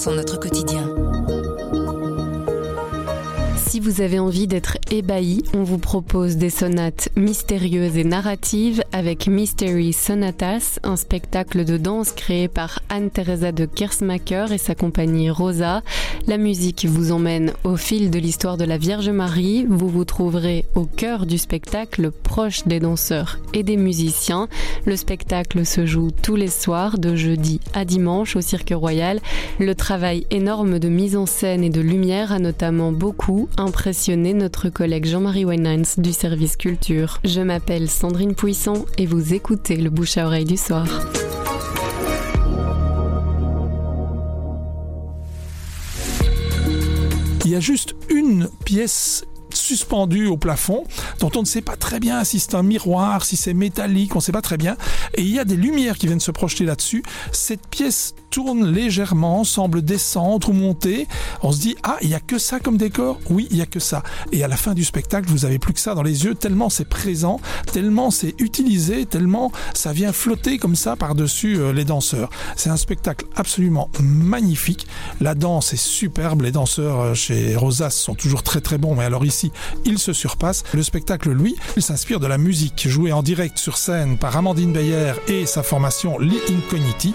sont notre Si vous avez envie d'être ébahi, on vous propose des sonates mystérieuses et narratives avec Mystery Sonatas, un spectacle de danse créé par Anne-Theresa de Kersmacher et sa compagnie Rosa. La musique vous emmène au fil de l'histoire de la Vierge Marie. Vous vous trouverez au cœur du spectacle, proche des danseurs et des musiciens. Le spectacle se joue tous les soirs, de jeudi à dimanche au Cirque Royal. Le travail énorme de mise en scène et de lumière a notamment beaucoup impressionner notre collègue Jean-Marie Winans du service culture. Je m'appelle Sandrine Puissant et vous écoutez le bouche à oreille du soir. Il y a juste une pièce suspendue au plafond, dont on ne sait pas très bien si c'est un miroir, si c'est métallique, on ne sait pas très bien. Et il y a des lumières qui viennent se projeter là-dessus. Cette pièce tourne légèrement, semble descendre ou monter. On se dit ah il y a que ça comme décor? Oui il y a que ça. Et à la fin du spectacle vous avez plus que ça dans les yeux tellement c'est présent, tellement c'est utilisé, tellement ça vient flotter comme ça par dessus euh, les danseurs. C'est un spectacle absolument magnifique. La danse est superbe. Les danseurs euh, chez Rosas sont toujours très très bons. Mais alors ici il se surpasse. Le spectacle lui il s'inspire de la musique jouée en direct sur scène par Amandine Beyer et sa formation Lee Incogniti.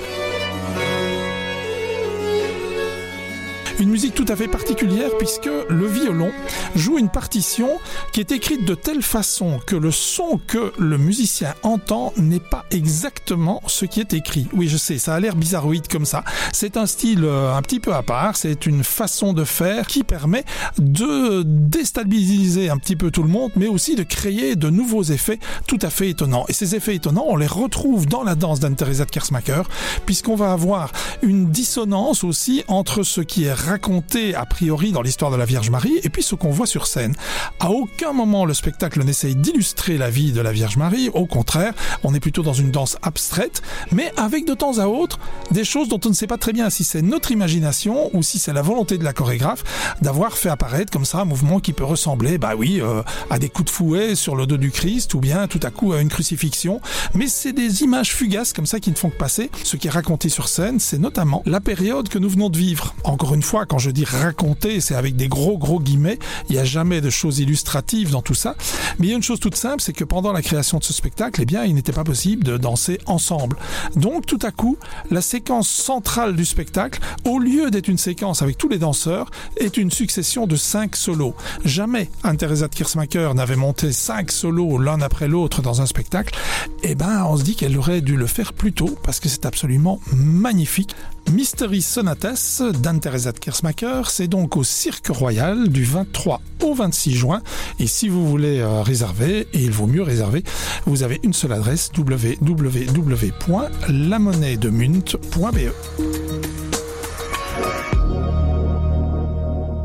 Une musique tout à fait particulière puisque le violon joue une partition qui est écrite de telle façon que le son que le musicien entend n'est pas exactement ce qui est écrit. Oui, je sais, ça a l'air bizarroïde comme ça. C'est un style euh, un petit peu à part, c'est une façon de faire qui permet de déstabiliser un petit peu tout le monde, mais aussi de créer de nouveaux effets tout à fait étonnants. Et ces effets étonnants, on les retrouve dans la danse d'Anne-Theresa de Kersmacher, puisqu'on va avoir une dissonance aussi entre ce qui est raconté a priori dans l'histoire de la Vierge Marie et puis ce qu'on voit sur scène. À aucun moment le spectacle n'essaye d'illustrer la vie de la Vierge Marie, au contraire, on est plutôt dans une danse abstraite, mais avec de temps à autre des choses dont on ne sait pas très bien si c'est notre imagination ou si c'est la volonté de la chorégraphe d'avoir fait apparaître comme ça un mouvement qui peut ressembler, bah oui, euh, à des coups de fouet sur le dos du Christ ou bien tout à coup à une crucifixion, mais c'est des images fugaces comme ça qui ne font que passer. Ce qui est raconté sur scène, c'est notamment la période que nous venons de vivre. Encore une fois, quand je dis raconter, c'est avec des gros gros guillemets. Il n'y a jamais de choses illustratives dans tout ça. Mais il y a une chose toute simple, c'est que pendant la création de ce spectacle, eh bien, il n'était pas possible de danser ensemble. Donc, tout à coup, la séquence centrale du spectacle, au lieu d'être une séquence avec tous les danseurs, est une succession de cinq solos. Jamais Anne-Theresa de Kirsmacher n'avait monté cinq solos l'un après l'autre dans un spectacle. Eh ben, on se dit qu'elle aurait dû le faire plus tôt parce que c'est absolument magnifique. Mystery Sonates d'Anne-Theresa de C'est donc au Cirque Royal du 23 au 26 juin. Et si vous voulez euh, réserver, et il vaut mieux réserver, vous avez une seule adresse www.lamonnaiedemunt.be.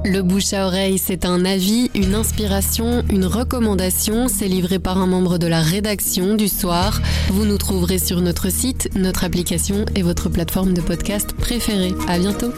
Le bouche à oreille, c'est un avis, une inspiration, une recommandation. C'est livré par un membre de la rédaction du soir. Vous nous trouverez sur notre site, notre application et votre plateforme de podcast préférée. À bientôt.